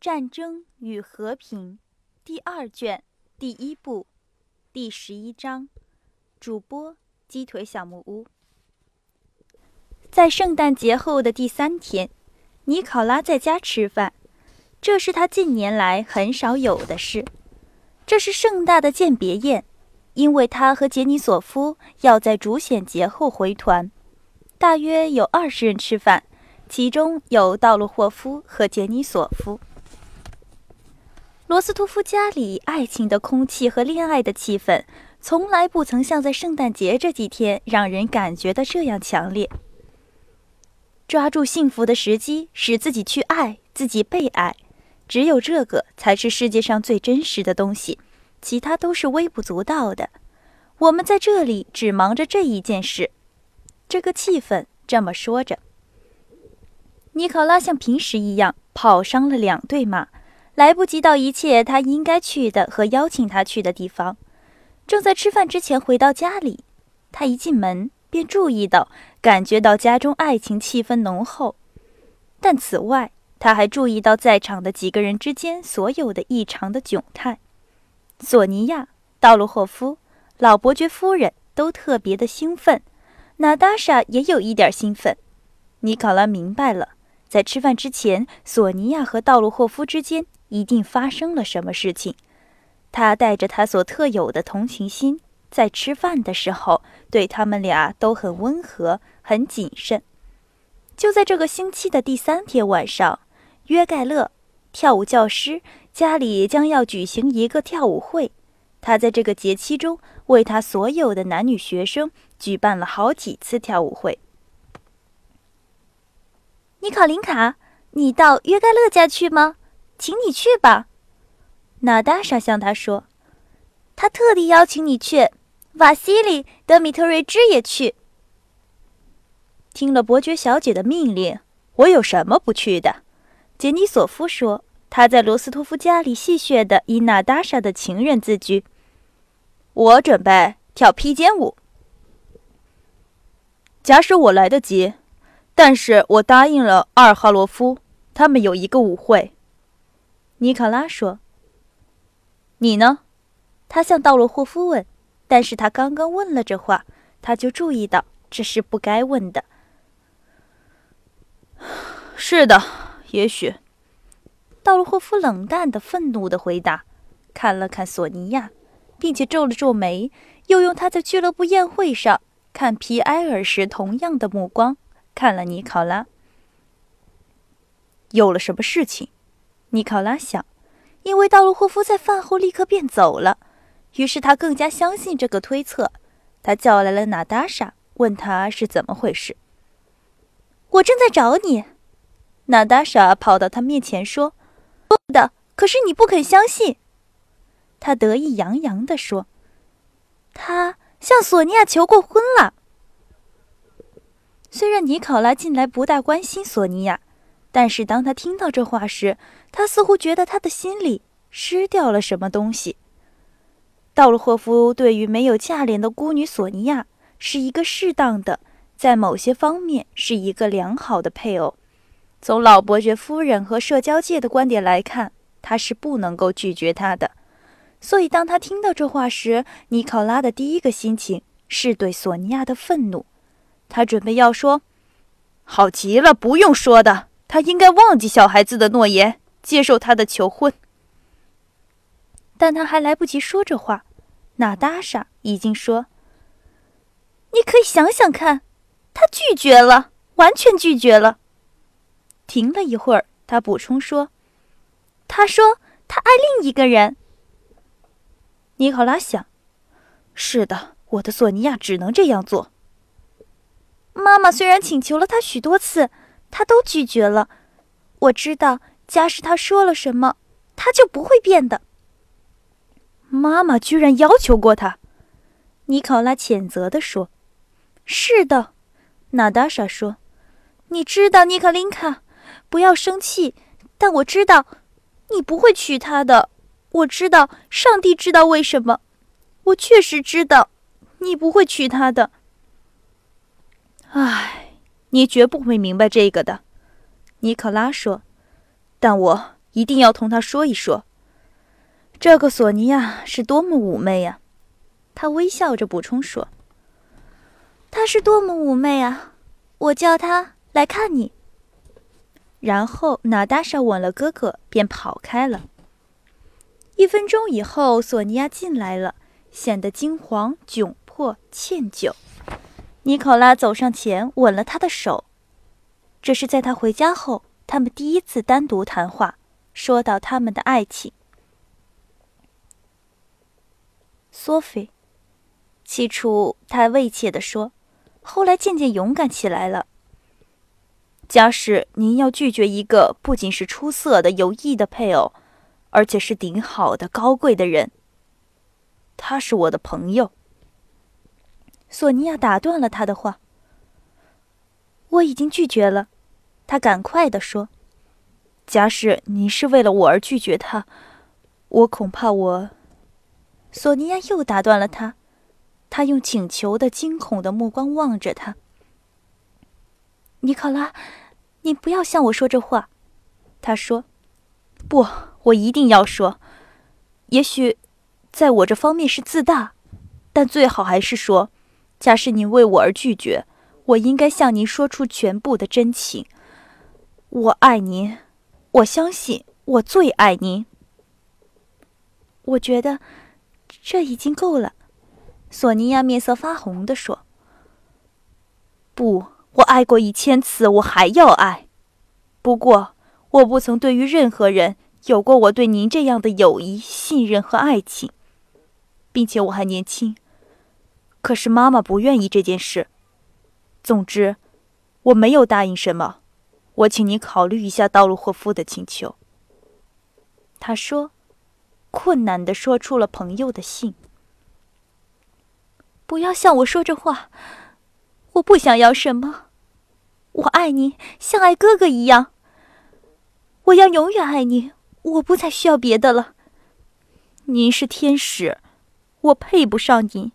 战争与和平》第二卷第一部第十一章。主播：鸡腿小木屋。在圣诞节后的第三天，尼考拉在家吃饭，这是他近年来很少有的事。这是盛大的饯别宴，因为他和杰尼索夫要在主显节后回团，大约有二十人吃饭，其中有道洛霍夫和杰尼索夫。罗斯托夫家里爱情的空气和恋爱的气氛，从来不曾像在圣诞节这几天让人感觉的这样强烈。抓住幸福的时机，使自己去爱，自己被爱，只有这个才是世界上最真实的东西，其他都是微不足道的。我们在这里只忙着这一件事。这个气氛这么说着，尼考拉像平时一样跑伤了两对马。来不及到一切他应该去的和邀请他去的地方，正在吃饭之前回到家里，他一进门便注意到、感觉到家中爱情气氛浓厚。但此外，他还注意到在场的几个人之间所有的异常的窘态。索尼娅、道罗霍夫、老伯爵夫人都特别的兴奋，娜达莎也有一点兴奋。尼考拉明白了，在吃饭之前，索尼娅和道罗霍夫之间。一定发生了什么事情。他带着他所特有的同情心，在吃饭的时候对他们俩都很温和、很谨慎。就在这个星期的第三天晚上，约盖勒跳舞教师家里将要举行一个跳舞会。他在这个节期中为他所有的男女学生举办了好几次跳舞会。尼考林卡，你到约盖勒家去吗？请你去吧，娜达莎向他说：“他特地邀请你去，瓦西里·德米特瑞兹也去。”听了伯爵小姐的命令，我有什么不去的？杰尼索夫说：“他在罗斯托夫家里戏谑的以娜达莎的情人自居。”我准备跳披肩舞。假使我来得及，但是我答应了阿尔哈罗夫，他们有一个舞会。尼考拉说：“你呢？”他向道洛霍夫问，但是他刚刚问了这话，他就注意到这是不该问的。是的，也许。道洛霍夫冷淡的、愤怒的回答，看了看索尼娅，并且皱了皱眉，又用他在俱乐部宴会上看皮埃尔时同样的目光看了尼考拉。有了什么事情？尼考拉想，因为道洛霍夫在饭后立刻便走了，于是他更加相信这个推测。他叫来了娜达莎，问他是怎么回事。我正在找你，娜达莎跑到他面前说：“不的，可是你不肯相信。”他得意洋洋地说：“他向索尼娅求过婚了。”虽然尼考拉近来不大关心索尼娅。但是当他听到这话时，他似乎觉得他的心里失掉了什么东西。道洛霍夫对于没有嫁脸的孤女索尼娅是一个适当的，在某些方面是一个良好的配偶。从老伯爵夫人和社交界的观点来看，他是不能够拒绝她的。所以当他听到这话时，尼考拉的第一个心情是对索尼娅的愤怒。他准备要说：“好极了，不用说的。”他应该忘记小孩子的诺言，接受他的求婚。但他还来不及说这话，娜达莎已经说：“你可以想想看，他拒绝了，完全拒绝了。”停了一会儿，他补充说：“他说他爱另一个人。”尼考拉想：“是的，我的索尼娅只能这样做。”妈妈虽然请求了他许多次。他都拒绝了。我知道，假使他说了什么，他就不会变的。妈妈居然要求过他，尼考拉谴责地说：“是的。”娜达莎说：“你知道，尼卡琳卡，不要生气。但我知道，你不会娶她的。我知道，上帝知道为什么。我确实知道，你不会娶她的。”你绝不会明白这个的，尼克拉说。但我一定要同他说一说。这个索尼娅是多么妩媚呀！他微笑着补充说：“她是多么妩媚啊！我叫她来看你。”然后娜达莎吻了哥哥，便跑开了。一分钟以后，索尼娅进来了，显得惊惶、窘迫、歉疚。尼考拉走上前，吻了她的手。这是在他回家后，他们第一次单独谈话，说到他们的爱情。索菲，起初他畏怯地说，后来渐渐勇敢起来了。假使您要拒绝一个不仅是出色的、有益的配偶，而且是顶好的、高贵的人，他是我的朋友。索尼娅打断了他的话。我已经拒绝了，他赶快地说：“假使你是为了我而拒绝他，我恐怕我……”索尼娅又打断了他，他用请求的、惊恐的目光望着他。尼考拉，你不要向我说这话，他说：“不，我一定要说。也许，在我这方面是自大，但最好还是说，假使您为我而拒绝。”我应该向您说出全部的真情。我爱您，我相信我最爱您。我觉得这已经够了。索尼娅面色发红地说：“不，我爱过一千次，我还要爱。不过，我不曾对于任何人有过我对您这样的友谊、信任和爱情，并且我还年轻。可是妈妈不愿意这件事。”总之，我没有答应什么。我请你考虑一下道路霍夫的请求。他说，困难的说出了朋友的信。不要向我说这话，我不想要什么。我爱你，像爱哥哥一样。我要永远爱你，我不再需要别的了。您是天使，我配不上您，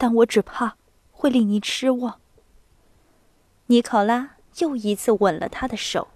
但我只怕会令你失望。尼考拉又一次吻了他的手。